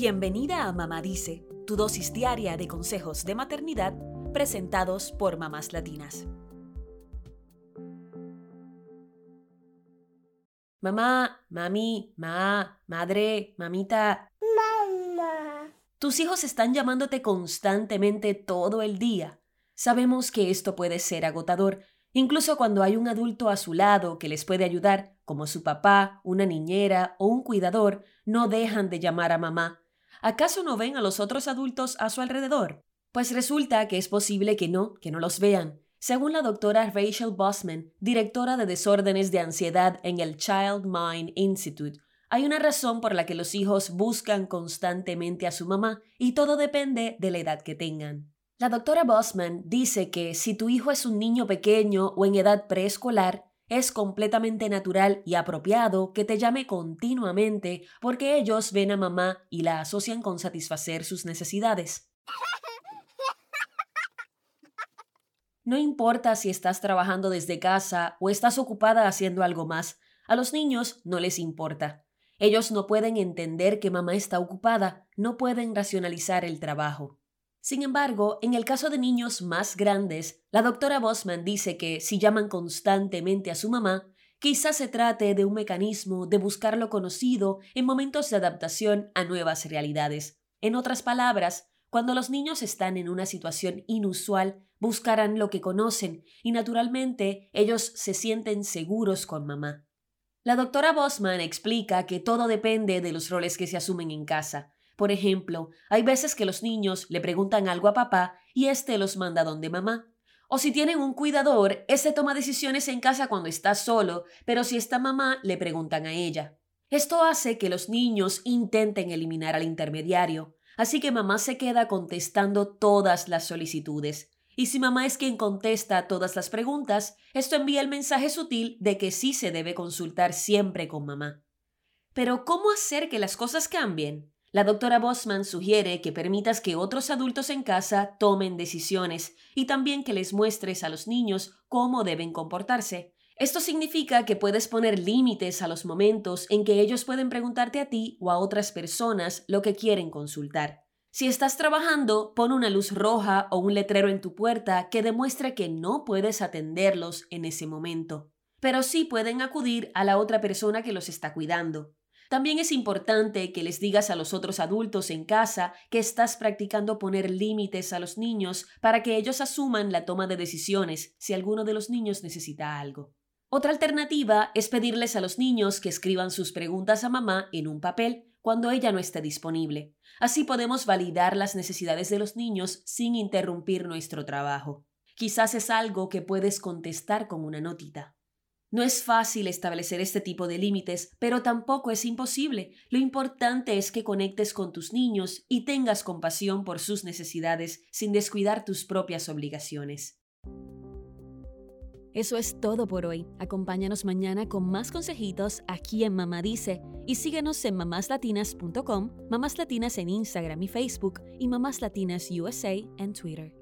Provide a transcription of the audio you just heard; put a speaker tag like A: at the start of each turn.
A: Bienvenida a Mamá Dice, tu dosis diaria de consejos de maternidad presentados por mamás latinas.
B: Mamá, mami, ma, madre, mamita.
C: Mamá.
B: Tus hijos están llamándote constantemente todo el día. Sabemos que esto puede ser agotador, incluso cuando hay un adulto a su lado que les puede ayudar, como su papá, una niñera o un cuidador, no dejan de llamar a mamá. ¿Acaso no ven a los otros adultos a su alrededor? Pues resulta que es posible que no, que no los vean. Según la doctora Rachel Bosman, directora de desórdenes de ansiedad en el Child Mind Institute, hay una razón por la que los hijos buscan constantemente a su mamá y todo depende de la edad que tengan. La doctora Bosman dice que si tu hijo es un niño pequeño o en edad preescolar, es completamente natural y apropiado que te llame continuamente porque ellos ven a mamá y la asocian con satisfacer sus necesidades. No importa si estás trabajando desde casa o estás ocupada haciendo algo más, a los niños no les importa. Ellos no pueden entender que mamá está ocupada, no pueden racionalizar el trabajo. Sin embargo, en el caso de niños más grandes, la doctora Bosman dice que si llaman constantemente a su mamá, quizás se trate de un mecanismo de buscar lo conocido en momentos de adaptación a nuevas realidades. En otras palabras, cuando los niños están en una situación inusual, buscarán lo que conocen y naturalmente ellos se sienten seguros con mamá. La doctora Bosman explica que todo depende de los roles que se asumen en casa. Por ejemplo, hay veces que los niños le preguntan algo a papá y éste los manda donde mamá. O si tienen un cuidador, ese toma decisiones en casa cuando está solo, pero si está mamá, le preguntan a ella. Esto hace que los niños intenten eliminar al intermediario, así que mamá se queda contestando todas las solicitudes. Y si mamá es quien contesta todas las preguntas, esto envía el mensaje sutil de que sí se debe consultar siempre con mamá. Pero ¿cómo hacer que las cosas cambien? La doctora Bosman sugiere que permitas que otros adultos en casa tomen decisiones y también que les muestres a los niños cómo deben comportarse. Esto significa que puedes poner límites a los momentos en que ellos pueden preguntarte a ti o a otras personas lo que quieren consultar. Si estás trabajando, pon una luz roja o un letrero en tu puerta que demuestre que no puedes atenderlos en ese momento, pero sí pueden acudir a la otra persona que los está cuidando. También es importante que les digas a los otros adultos en casa que estás practicando poner límites a los niños para que ellos asuman la toma de decisiones si alguno de los niños necesita algo. Otra alternativa es pedirles a los niños que escriban sus preguntas a mamá en un papel cuando ella no esté disponible. Así podemos validar las necesidades de los niños sin interrumpir nuestro trabajo. Quizás es algo que puedes contestar con una notita. No es fácil establecer este tipo de límites, pero tampoco es imposible. Lo importante es que conectes con tus niños y tengas compasión por sus necesidades sin descuidar tus propias obligaciones.
A: Eso es todo por hoy. Acompáñanos mañana con más consejitos aquí en Mamá Dice y síguenos en mamáslatinas.com, Mamás Latinas en Instagram y Facebook y Mamás Latinas USA en Twitter.